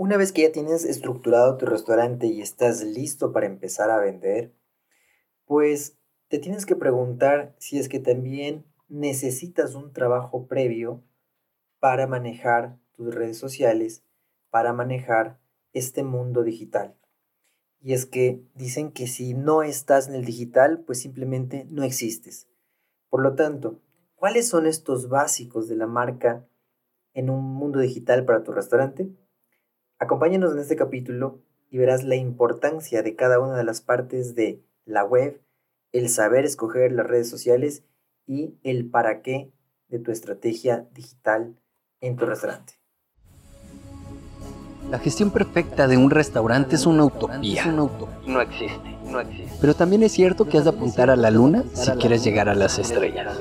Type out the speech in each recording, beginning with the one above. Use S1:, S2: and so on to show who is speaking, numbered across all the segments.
S1: Una vez que ya tienes estructurado tu restaurante y estás listo para empezar a vender, pues te tienes que preguntar si es que también necesitas un trabajo previo para manejar tus redes sociales, para manejar este mundo digital. Y es que dicen que si no estás en el digital, pues simplemente no existes. Por lo tanto, ¿cuáles son estos básicos de la marca en un mundo digital para tu restaurante? Acompáñanos en este capítulo y verás la importancia de cada una de las partes de la web, el saber escoger las redes sociales y el para qué de tu estrategia digital en tu restaurante.
S2: La gestión perfecta de un restaurante es una utopía.
S1: No existe, no existe.
S2: Pero también es cierto que has de apuntar a la luna si quieres llegar a las estrellas.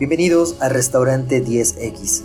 S1: Bienvenidos a Restaurante 10X,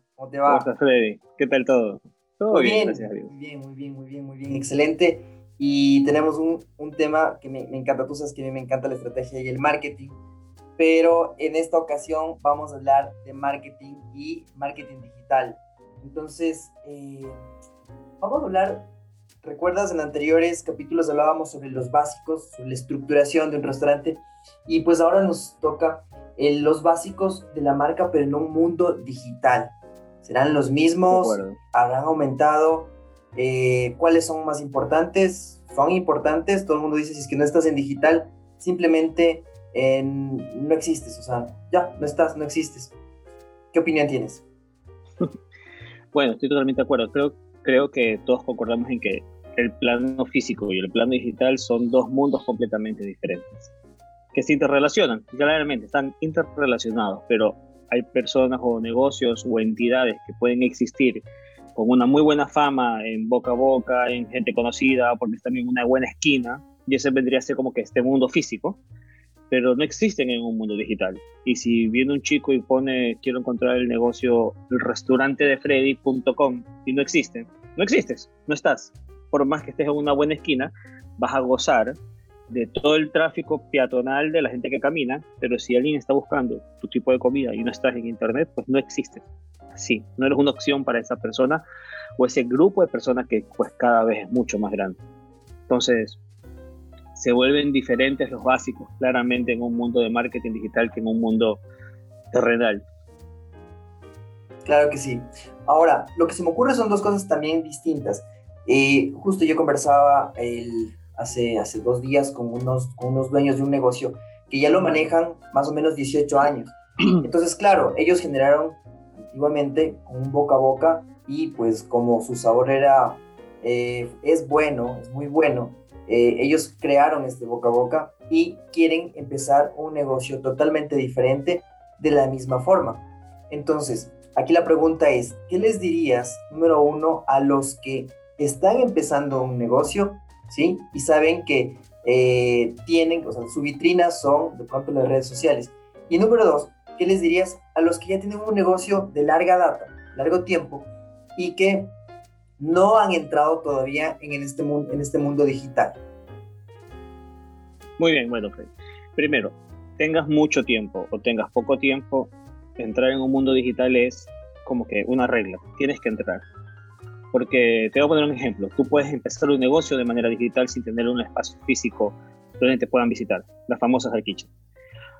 S1: ¿cómo te va?
S3: ¿Cómo estás Freddy? ¿Qué tal todo?
S1: Todo muy bien, gracias a Dios. Muy bien, muy bien, muy bien, muy bien, excelente. Y tenemos un, un tema que me, me encanta, tú sabes que a mí me encanta la estrategia y el marketing pero en esta ocasión vamos a hablar de marketing y marketing digital. Entonces, eh, vamos a hablar, recuerdas en anteriores capítulos hablábamos sobre los básicos, sobre la estructuración de un restaurante y pues ahora nos toca eh, los básicos de la marca pero en un mundo digital. ¿Serán los mismos? ¿Habrán aumentado? Eh, ¿Cuáles son más importantes? ¿Son importantes? Todo el mundo dice si es que no estás en digital, simplemente no existes, o sea, ya, no estás, no existes. ¿Qué opinión tienes?
S3: bueno, estoy totalmente de acuerdo. Creo, creo que todos concordamos en que el plano físico y el plano digital son dos mundos completamente diferentes, que se interrelacionan, claramente, están interrelacionados, pero hay personas o negocios o entidades que pueden existir con una muy buena fama en boca a boca, en gente conocida, porque están en una buena esquina, y ese vendría a ser como que este mundo físico, pero no existen en un mundo digital. Y si viene un chico y pone, quiero encontrar el negocio, el restaurante de Freddy.com y no existe, no existes, no estás. Por más que estés en una buena esquina, vas a gozar de todo el tráfico peatonal de la gente que camina, pero si alguien está buscando tu tipo de comida y no estás en internet, pues no existes. Sí, no eres una opción para esa persona o ese grupo de personas que pues cada vez es mucho más grande. Entonces, se vuelven diferentes los básicos, claramente en un mundo de marketing digital que en un mundo terrenal.
S1: Claro que sí. Ahora, lo que se me ocurre son dos cosas también distintas. Eh, justo yo conversaba el, hace, hace dos días con unos, con unos dueños de un negocio que ya lo manejan más o menos 18 años. Entonces, claro, ellos generaron antiguamente un boca a boca y pues como su sabor era, eh, es bueno, es muy bueno, eh, ellos crearon este boca a boca y quieren empezar un negocio totalmente diferente de la misma forma. Entonces, aquí la pregunta es, ¿qué les dirías, número uno, a los que están empezando un negocio, ¿sí? Y saben que eh, tienen, o sea, su vitrina son de pronto las redes sociales. Y número dos, ¿qué les dirías a los que ya tienen un negocio de larga data, largo tiempo, y que no han entrado todavía en este, mundo, en este mundo digital?
S3: Muy bien, bueno, Fred. Primero, tengas mucho tiempo o tengas poco tiempo, entrar en un mundo digital es como que una regla, tienes que entrar. Porque te voy a poner un ejemplo, tú puedes empezar un negocio de manera digital sin tener un espacio físico donde te puedan visitar, las famosas al kitchen.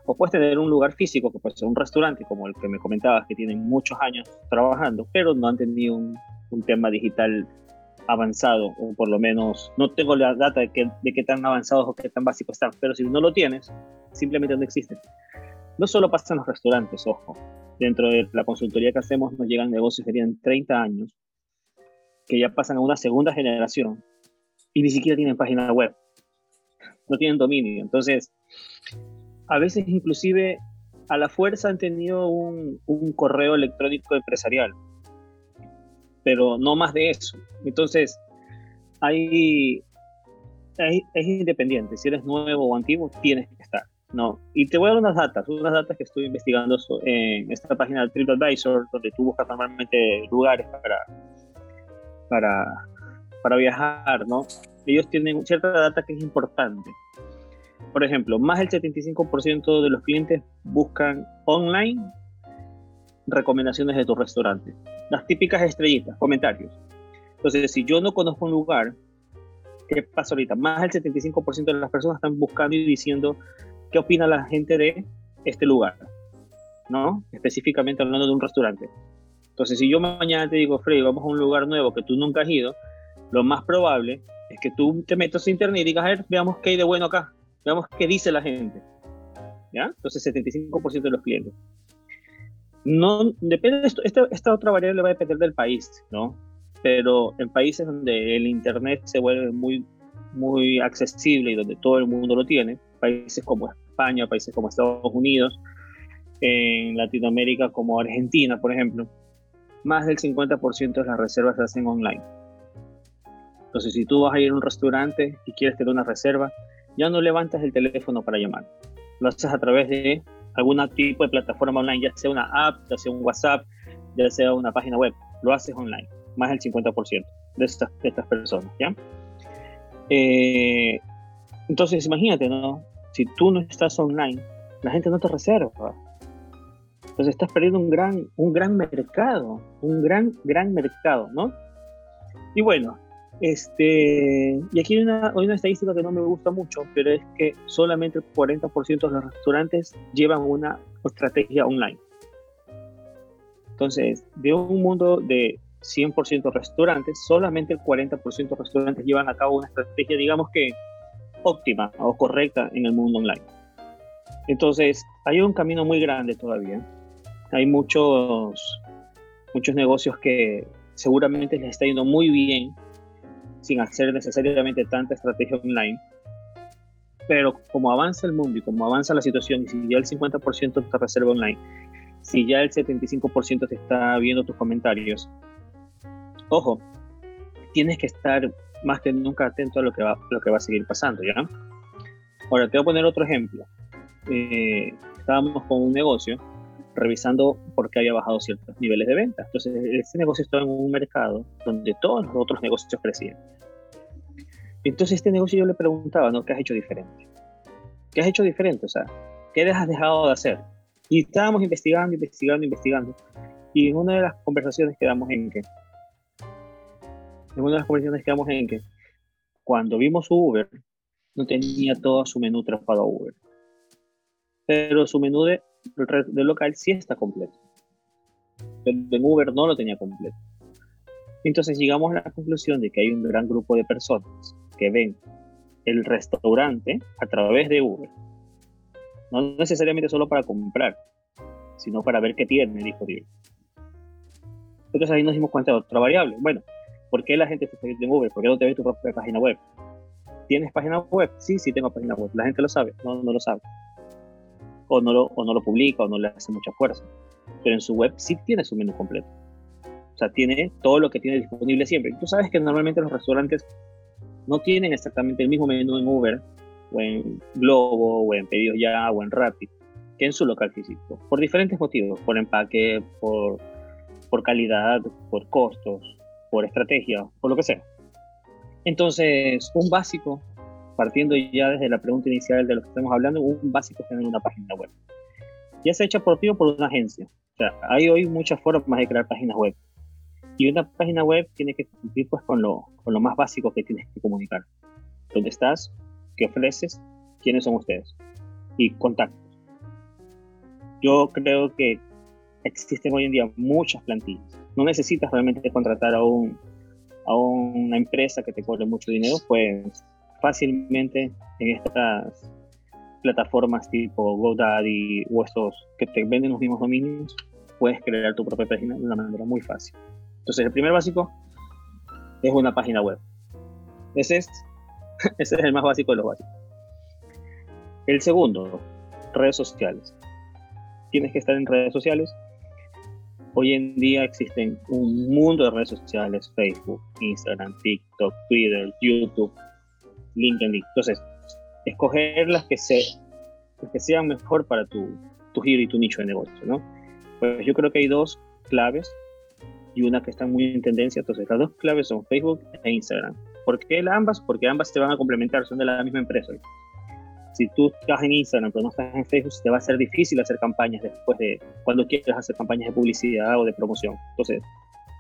S3: O puedes tener un lugar físico, que puede ser un restaurante, como el que me comentabas, que tienen muchos años trabajando, pero no han tenido un un tema digital avanzado, o por lo menos no tengo la data de, de qué tan avanzados o qué tan básicos están, pero si no lo tienes, simplemente no existe. No solo pasa en los restaurantes, ojo, dentro de la consultoría que hacemos nos llegan negocios que tienen 30 años, que ya pasan a una segunda generación y ni siquiera tienen página web, no tienen dominio. Entonces, a veces inclusive a la fuerza han tenido un, un correo electrónico empresarial, pero no más de eso. Entonces, hay, es independiente. Si eres nuevo o antiguo, tienes que estar. No. Y te voy a dar unas datas, unas datas que estoy investigando en esta página de TripAdvisor, donde tú buscas normalmente lugares para, para, para viajar, ¿no? Ellos tienen cierta data que es importante. Por ejemplo, más del 75% de los clientes buscan online recomendaciones de tu restaurante. Las típicas estrellitas, comentarios. Entonces, si yo no conozco un lugar, ¿qué pasa ahorita? Más del 75% de las personas están buscando y diciendo qué opina la gente de este lugar, ¿no? Específicamente hablando de un restaurante. Entonces, si yo mañana te digo, Freddy, vamos a un lugar nuevo que tú nunca has ido, lo más probable es que tú te metas a internet y digas, a ver, veamos qué hay de bueno acá, veamos qué dice la gente. ¿Ya? Entonces, 75% de los clientes. No, depende esta, esta otra variable va a depender del país, ¿no? Pero en países donde el Internet se vuelve muy, muy accesible y donde todo el mundo lo tiene, países como España, países como Estados Unidos, en Latinoamérica como Argentina, por ejemplo, más del 50% de las reservas se hacen online. Entonces, si tú vas a ir a un restaurante y quieres tener una reserva, ya no levantas el teléfono para llamar. Lo haces a través de algún tipo de plataforma online, ya sea una app, ya sea un WhatsApp, ya sea una página web. Lo haces online, más del 50% de estas, de estas personas, ¿ya? Eh, entonces, imagínate, ¿no? Si tú no estás online, la gente no te reserva. Entonces estás perdiendo un gran, un gran mercado, un gran, gran mercado, ¿no? Y bueno, este, y aquí hay una, hay una estadística que no me gusta mucho, pero es que solamente el 40% de los restaurantes llevan una estrategia online. Entonces, de un mundo de 100% restaurantes, solamente el 40% de restaurantes llevan a cabo una estrategia, digamos que óptima o correcta en el mundo online. Entonces, hay un camino muy grande todavía. Hay muchos, muchos negocios que seguramente les está yendo muy bien sin hacer necesariamente tanta estrategia online. Pero como avanza el mundo y como avanza la situación, y si ya el 50% está reserva online, si ya el 75% te está viendo tus comentarios, ojo, tienes que estar más que nunca atento a lo que va, lo que va a seguir pasando, ¿ya? Ahora, te voy a poner otro ejemplo. Eh, estábamos con un negocio revisando por qué había bajado ciertos niveles de venta. Entonces, este negocio estaba en un mercado donde todos los otros negocios crecían. Entonces, este negocio yo le preguntaba, ¿no? ¿Qué has hecho diferente? ¿Qué has hecho diferente? O sea, ¿qué has dejado de hacer? Y estábamos investigando, investigando, investigando. Y en una de las conversaciones quedamos en que, en una de las conversaciones quedamos en que, cuando vimos Uber, no tenía todo su menú trapado a Uber. Pero su menú de del local sí está completo. Pero en Uber no lo tenía completo. Entonces llegamos a la conclusión de que hay un gran grupo de personas que ven el restaurante a través de Uber. No necesariamente solo para comprar, sino para ver qué tiene disponible. Entonces ahí nos dimos cuenta de otra variable. Bueno, ¿por qué la gente está viendo en Uber? ¿Por qué no te ves tu propia página web? ¿Tienes página web? Sí, sí tengo página web. La gente lo sabe, no, no lo sabe o no, lo, o no lo publica o no le hace mucha fuerza. Pero en su web sí tiene su menú completo. O sea, tiene todo lo que tiene disponible siempre. Y tú sabes que normalmente los restaurantes no tienen exactamente el mismo menú en Uber o en Globo o en Pedidos Ya o en Rappi que en su local físico. Por diferentes motivos. Por empaque, por, por calidad, por costos, por estrategia, por lo que sea. Entonces, un básico partiendo ya desde la pregunta inicial de lo que estamos hablando, un básico es tener una página web. Ya sea hecha por ti o por una agencia. O sea, hay hoy muchas formas de crear páginas web. Y una página web tiene que cumplir pues, con, lo, con lo más básico que tienes que comunicar. ¿Dónde estás? ¿Qué ofreces? ¿Quiénes son ustedes? Y contactos. Yo creo que existen hoy en día muchas plantillas. No necesitas realmente contratar a, un, a una empresa que te cobre mucho dinero, pues fácilmente en estas plataformas tipo GoDaddy o estos que te venden los mismos dominios, puedes crear tu propia página de una manera muy fácil. Entonces, el primer básico es una página web. Ese es, ese es el más básico de los básicos. El segundo, redes sociales. Tienes que estar en redes sociales. Hoy en día existen un mundo de redes sociales, Facebook, Instagram, TikTok, Twitter, YouTube, LinkedIn. Entonces, escoger las que, se, que sean mejor para tu, tu giro y tu nicho de negocio, ¿no? Pues yo creo que hay dos claves y una que está muy en tendencia. Entonces, las dos claves son Facebook e Instagram. ¿Por qué ambas? Porque ambas te van a complementar, son de la misma empresa. Si tú estás en Instagram pero no estás en Facebook, te va a ser difícil hacer campañas después de cuando quieres hacer campañas de publicidad o de promoción. Entonces,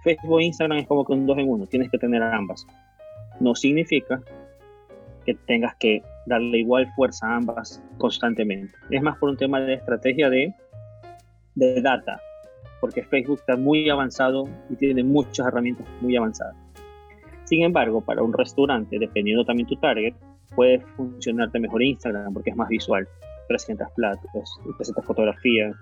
S3: Facebook e Instagram es como que un dos en uno, tienes que tener ambas. No significa que tengas que darle igual fuerza a ambas constantemente. Es más por un tema de estrategia de, de data, porque Facebook está muy avanzado y tiene muchas herramientas muy avanzadas. Sin embargo, para un restaurante, dependiendo también tu target, puede funcionarte mejor Instagram porque es más visual. Presentas platos, presentas fotografías,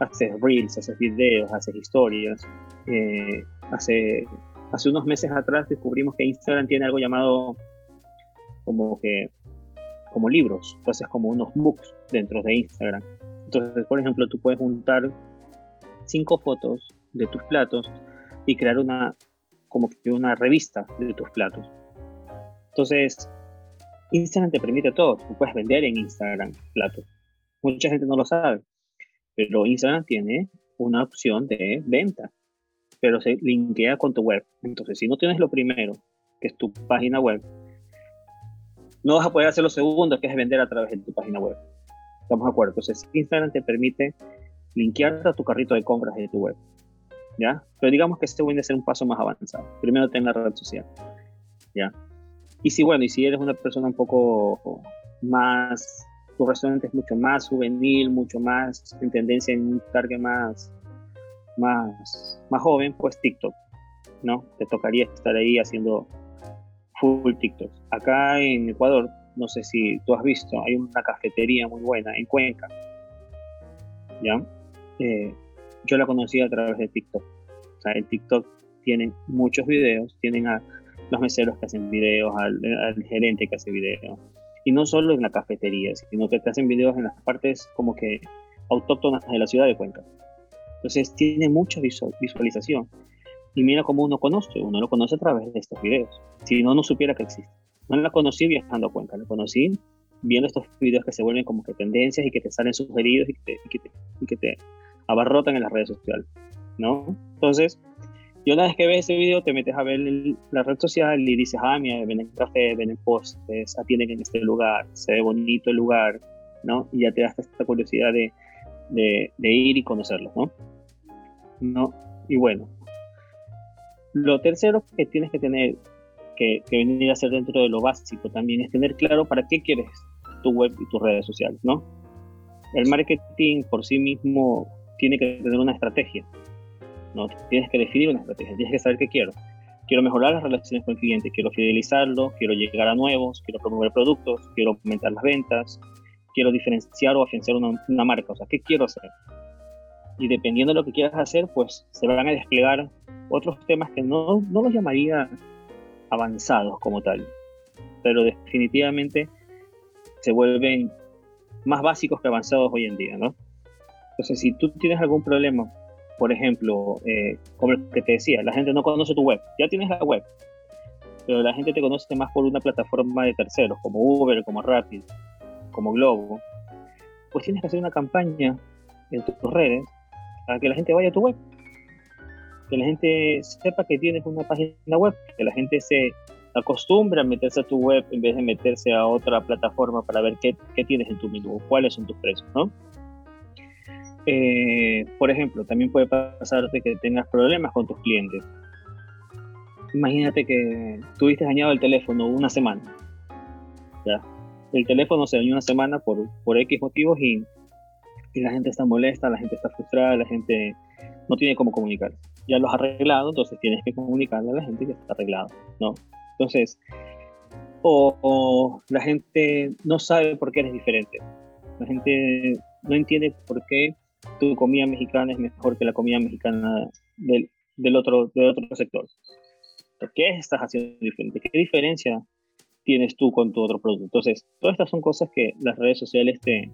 S3: haces reels, haces videos, haces historias. Eh, hace, hace unos meses atrás descubrimos que Instagram tiene algo llamado como que como libros, entonces como unos books dentro de Instagram. Entonces, por ejemplo, tú puedes juntar cinco fotos de tus platos y crear una como que una revista de tus platos. Entonces, Instagram te permite todo. Tú puedes vender en Instagram platos. Mucha gente no lo sabe, pero Instagram tiene una opción de venta, pero se linkea con tu web. Entonces, si no tienes lo primero, que es tu página web, no vas a poder hacer lo segundo, que es vender a través de tu página web. ¿Estamos de acuerdo? Entonces, Instagram te permite linkear a tu carrito de compras de tu web. ¿Ya? Pero digamos que este puede ser un paso más avanzado. Primero ten la red social. ¿Ya? Y si, bueno, y si eres una persona un poco más, tu restaurante es mucho más juvenil, mucho más en tendencia en un target más, más, más joven, pues TikTok, ¿no? Te tocaría estar ahí haciendo full TikTok. Acá en Ecuador, no sé si tú has visto, hay una cafetería muy buena en Cuenca, ¿ya? Eh, yo la conocí a través de TikTok. O sea, en TikTok tienen muchos videos, tienen a los meseros que hacen videos, al, gerente que hace videos. Y no solo en la cafetería, sino que te hacen videos en las partes como que autóctonas de la ciudad de Cuenca. Entonces tiene mucha visualización. Y mira cómo uno conoce, uno lo conoce a través de estos videos. Si no, no supiera que existe. No la conocí viajando a Cuenca, la conocí viendo estos videos que se vuelven como que tendencias y que te salen sugeridos y que te, y que te, y que te abarrotan en las redes sociales, ¿no? Entonces, y una vez que ves ese video, te metes a ver la red social y dices, ah, mira, venden café, venden postres, atienden en este lugar, se ve bonito el lugar, ¿no? Y ya te da esta curiosidad de, de, ir y conocerlo, ¿no? ¿no? Y bueno, lo tercero que tienes que tener, que, que, venir a hacer dentro de lo básico también, es tener claro para qué quieres tu web y tus redes sociales, ¿no? El marketing por sí mismo tiene que tener una estrategia, ¿no? Tienes que definir una estrategia, tienes que saber qué quiero. Quiero mejorar las relaciones con el cliente, quiero fidelizarlo, quiero llegar a nuevos, quiero promover productos, quiero aumentar las ventas, quiero diferenciar o afianzar una, una marca. O sea, ¿qué quiero hacer? Y dependiendo de lo que quieras hacer, pues se van a desplegar otros temas que no, no los llamaría avanzados como tal, pero definitivamente se vuelven más básicos que avanzados hoy en día, ¿no? Entonces, si tú tienes algún problema por ejemplo, eh, como el que te decía, la gente no conoce tu web. Ya tienes la web, pero la gente te conoce más por una plataforma de terceros, como Uber, como Rapid, como Globo. Pues tienes que hacer una campaña en tus redes para que la gente vaya a tu web. Que la gente sepa que tienes una página web, que la gente se acostumbre a meterse a tu web en vez de meterse a otra plataforma para ver qué, qué tienes en tu menú, cuáles son tus precios, ¿no? Eh, por ejemplo, también puede pasarte que tengas problemas con tus clientes. Imagínate que tuviste dañado el teléfono una semana. ¿ya? El teléfono se dañó una semana por, por X motivos y, y, la gente está molesta, la gente está frustrada, la gente no tiene cómo comunicar. Ya lo has arreglado, entonces tienes que comunicarle a la gente que está arreglado, ¿no? Entonces, o, o la gente no sabe por qué eres diferente. La gente no entiende por qué tu comida mexicana es mejor que la comida mexicana del, del otro, del otro sector. ¿Qué estás haciendo diferente? ¿Qué diferencia tienes tú con tu otro producto? Entonces, todas estas son cosas que las redes sociales te,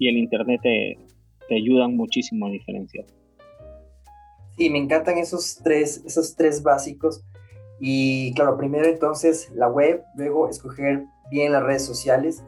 S3: y el Internet te, te ayudan muchísimo a diferenciar.
S1: Sí, me encantan esos tres, esos tres básicos. Y claro, primero entonces la web, luego escoger bien las redes sociales.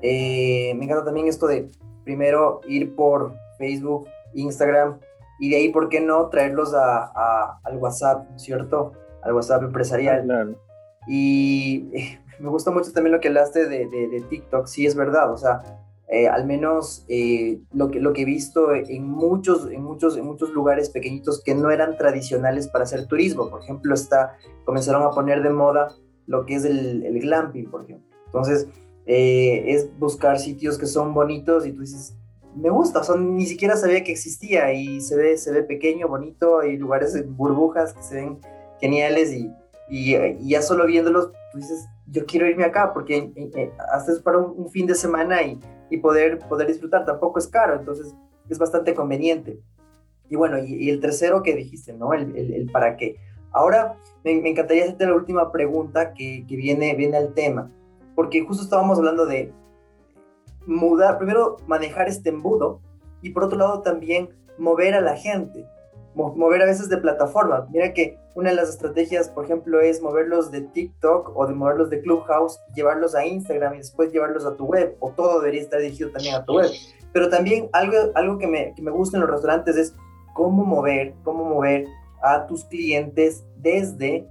S1: Eh, me encanta también esto de primero ir por Facebook, Instagram y de ahí, ¿por qué no traerlos a, al WhatsApp, ¿cierto? Al WhatsApp empresarial. Ah, claro. Y eh, me gusta mucho también lo que hablaste de, de, de TikTok, sí es verdad, o sea, eh, al menos eh, lo, que, lo que he visto en muchos, en, muchos, en muchos lugares pequeñitos que no eran tradicionales para hacer turismo. Por ejemplo, está, comenzaron a poner de moda lo que es el, el glamping, por ejemplo. Entonces, eh, es buscar sitios que son bonitos y tú dices, me gusta, o sea, ni siquiera sabía que existía y se ve, se ve pequeño, bonito, hay lugares en burbujas que se ven geniales y, y, ya solo viéndolos, tú dices, yo quiero irme acá porque hasta es para un, un fin de semana y y poder, poder disfrutar. Tampoco es caro, entonces es bastante conveniente. Y bueno, y, el tercero que dijiste, ¿no? El, el, para qué. Ahora me, me, encantaría hacerte la última pregunta que, que, viene, viene al tema, porque justo estábamos hablando de mudar, primero manejar este embudo y por otro lado también mover a la gente mover a veces de plataforma. Mira que una de las estrategias, por ejemplo, es moverlos de TikTok o de moverlos de Clubhouse, llevarlos a Instagram y después llevarlos a tu web, o todo debería estar dirigido también a tu web. Pero también algo, algo que, me, que me gusta en los restaurantes es cómo mover, cómo mover a tus clientes desde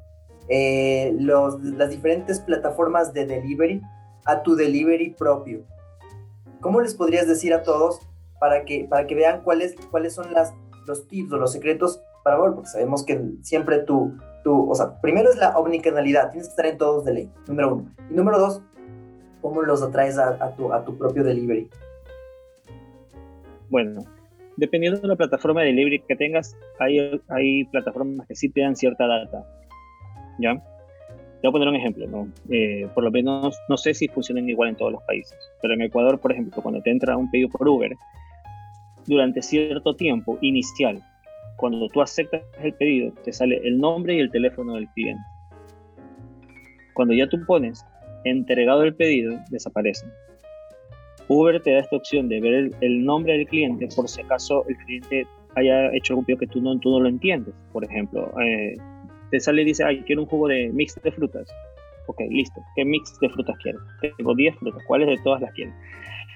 S1: eh, los, las diferentes plataformas de delivery a tu delivery propio. ¿Cómo les podrías decir a todos para que, para que vean cuáles, cuáles son las los tips o los secretos para volver, porque sabemos que siempre tú, tú, o sea, primero es la omnicanalidad, tienes que estar en todos de ley, número uno. Y número dos, cómo los atraes a, tu, a tu propio delivery.
S3: Bueno, dependiendo de la plataforma de delivery que tengas, hay, hay plataformas que sí te dan cierta data. ¿Ya? Te voy a poner un ejemplo, ¿no? Eh, por lo menos, no sé si funcionan igual en todos los países, pero en Ecuador, por ejemplo, cuando te entra un pedido por Uber, durante cierto tiempo inicial. Cuando tú aceptas el pedido, te sale el nombre y el teléfono del cliente. Cuando ya tú pones entregado el pedido, desaparecen. Uber te da esta opción de ver el, nombre del cliente por si acaso el cliente haya hecho pedido que tú no, tú no lo entiendes. Por ejemplo, eh, te sale y dice, ay, quiero un jugo de mix de frutas. Ok, listo. ¿Qué mix de frutas quieres? Tengo 10 frutas. ¿Cuáles de todas las quieres?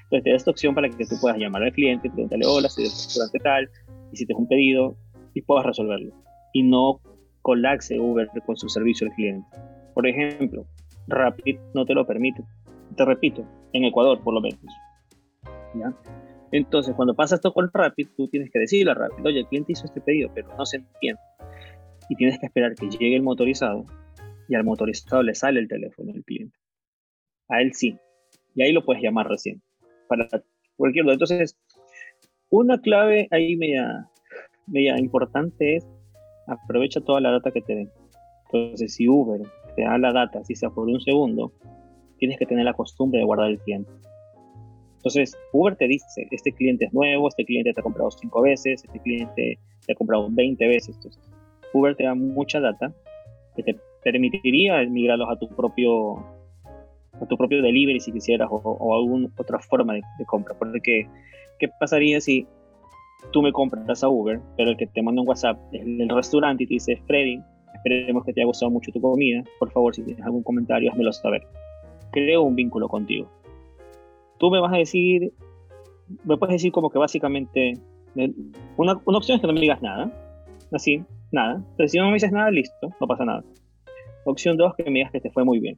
S3: Entonces te da esta opción para que tú puedas llamar al cliente, preguntarle, hola, soy del restaurante tal, hiciste un pedido y puedas resolverlo. Y no colapse Uber con su servicio al cliente. Por ejemplo, Rapid no te lo permite. Te repito, en Ecuador por lo menos. ¿Ya? Entonces, cuando pasa esto con Rapid, tú tienes que decirle a Rapid, oye, el cliente hizo este pedido, pero no se entiende. Y tienes que esperar que llegue el motorizado y al motorizado le sale el teléfono del cliente. A él sí. Y ahí lo puedes llamar recién para cualquier lado. Entonces, una clave ahí media, media importante es aprovecha toda la data que te den. Entonces, si Uber te da la data, si sea por un segundo, tienes que tener la costumbre de guardar el tiempo. Entonces, Uber te dice, este cliente es nuevo, este cliente te ha comprado cinco veces, este cliente te ha comprado 20 veces. Entonces, Uber te da mucha data que te permitiría migrarlos a tu propio a tu propio delivery si quisieras o, alguna otra forma de, compra. Porque, ¿qué pasaría si tú me compras a Uber, pero el que te manda un WhatsApp es el restaurante y te dice, Freddy, esperemos que te haya gustado mucho tu comida, por favor, si tienes algún comentario, házmelo saber. Creo un vínculo contigo. Tú me vas a decir, me puedes decir como que básicamente, una, una opción es que no me digas nada, así, nada, pero si no me dices nada, listo, no pasa nada. Opción dos, que me digas que te fue muy bien.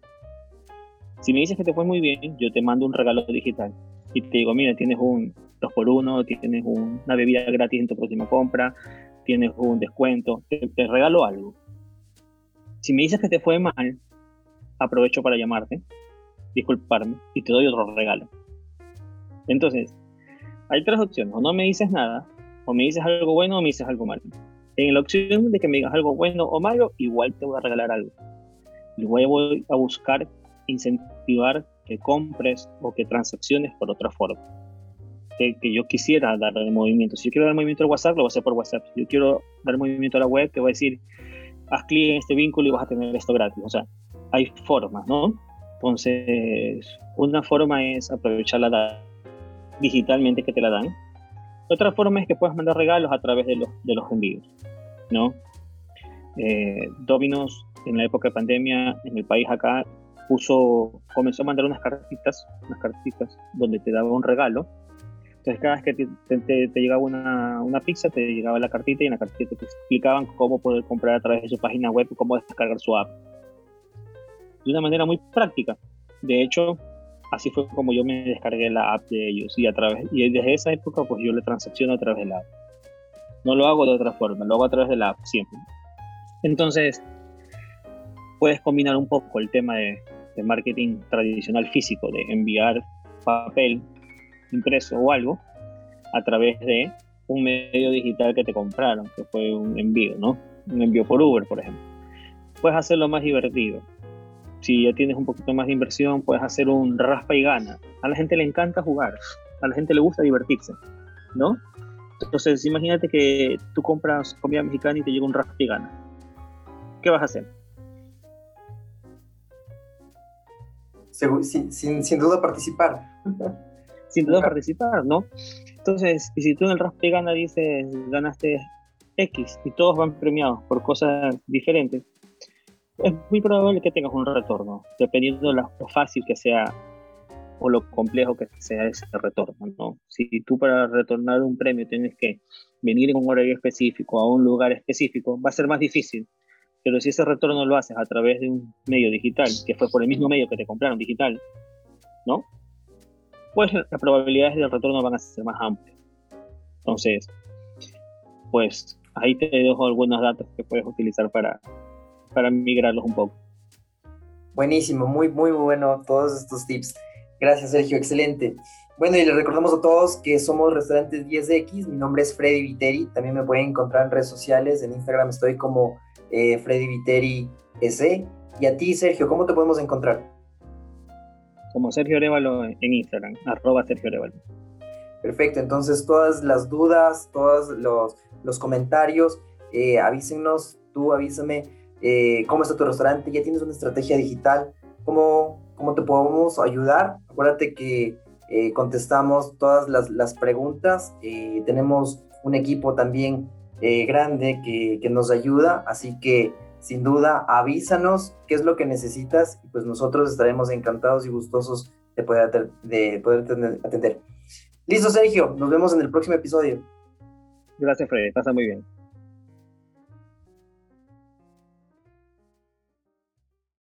S3: Si me dices que te fue muy bien, yo te mando un regalo digital y te digo, mira, tienes un 2x1, tienes una bebida gratis en tu próxima compra, tienes un descuento, te, regalo algo. Si me dices que te fue mal, aprovecho para llamarte, disculparme y te doy otro regalo. Entonces, hay tres opciones, o no me dices nada, o me dices algo bueno o me dices algo malo. En la opción de que me digas algo bueno o malo, igual te voy a regalar algo. Igual voy a buscar incentivar que compres o que transacciones por otra forma. Que, yo quisiera dar el movimiento. Si yo quiero dar movimiento al WhatsApp, lo voy a hacer por WhatsApp. Si yo quiero dar movimiento a la web, te voy a decir, haz clic en este vínculo y vas a tener esto gratis. O sea, hay formas, ¿no? Entonces, una forma es aprovechar la data digitalmente que te la dan. Otra forma es que puedas mandar regalos a través de los, de los envíos. ¿no? Eh, Dominos en la época de pandemia en el país acá puso, comenzó a mandar unas cartitas, unas cartitas donde te daba un regalo. Entonces cada vez que te, llegaba una, una, pizza, te llegaba la cartita y en la cartita te explicaban cómo poder comprar a través de su página web, cómo descargar su app. De una manera muy práctica. De hecho, así fue como yo me descargué la app de ellos y a través y desde esa época pues yo le transacciono a través de la app. No lo hago de otra forma, lo hago a través de la app siempre. Entonces, puedes combinar un poco el tema de, marketing tradicional físico, de enviar papel impreso o algo, a través de un medio digital que te compraron, que fue un envío, ¿no? Un envío por Uber, por ejemplo. Puedes hacerlo más divertido. Si ya tienes un poquito más de inversión, puedes hacer un raspa y gana. A la gente le encanta jugar, a la gente le gusta divertirse, ¿no? Entonces, imagínate que tú compras comida mexicana y te llega un raspa y gana. ¿Qué vas a hacer?
S1: Sin, duda participar.
S3: sin duda participar, ¿no? Entonces, y si tú en el Raspe Gana dices, ganaste X y todos van premiados por cosas diferentes, es muy probable que tengas un retorno, dependiendo de lo fácil que sea o lo complejo que sea ese retorno, ¿no? Si tú para retornar un premio tienes que venir en un horario específico, a un lugar específico, va a ser más difícil pero si ese retorno lo haces a través de un medio digital, que fue por el mismo medio que te compraron digital, ¿no? Pues las probabilidades de retorno van a ser más amplias. Entonces, pues ahí te dejo algunos datos que puedes utilizar para, para migrarlos un poco.
S1: Buenísimo, muy, muy bueno todos estos tips. Gracias, Sergio, excelente. Bueno, y les recordamos a todos que somos Restaurantes 10X. Mi nombre es Freddy Viteri. También me pueden encontrar en redes sociales. En Instagram estoy como eh, Freddy Viteri S. Y a ti, Sergio, ¿cómo te podemos encontrar?
S3: Como Sergio Arevalo en Instagram, arroba Sergio Arevalo.
S1: Perfecto, entonces todas las dudas, todos los, comentarios, eh, avísenos, tú avísame eh, cómo está tu restaurante, ya tienes una estrategia digital, cómo, cómo te podemos ayudar. Acuérdate que eh, contestamos todas las, las preguntas, tenemos un equipo también eh, grande que, que, nos ayuda, así que sin duda avísanos qué es lo que necesitas y pues nosotros estaremos encantados y gustosos de poder, de poder atender. Listo, Sergio, nos vemos en el próximo episodio.
S3: Gracias, Freddy, pasa muy bien.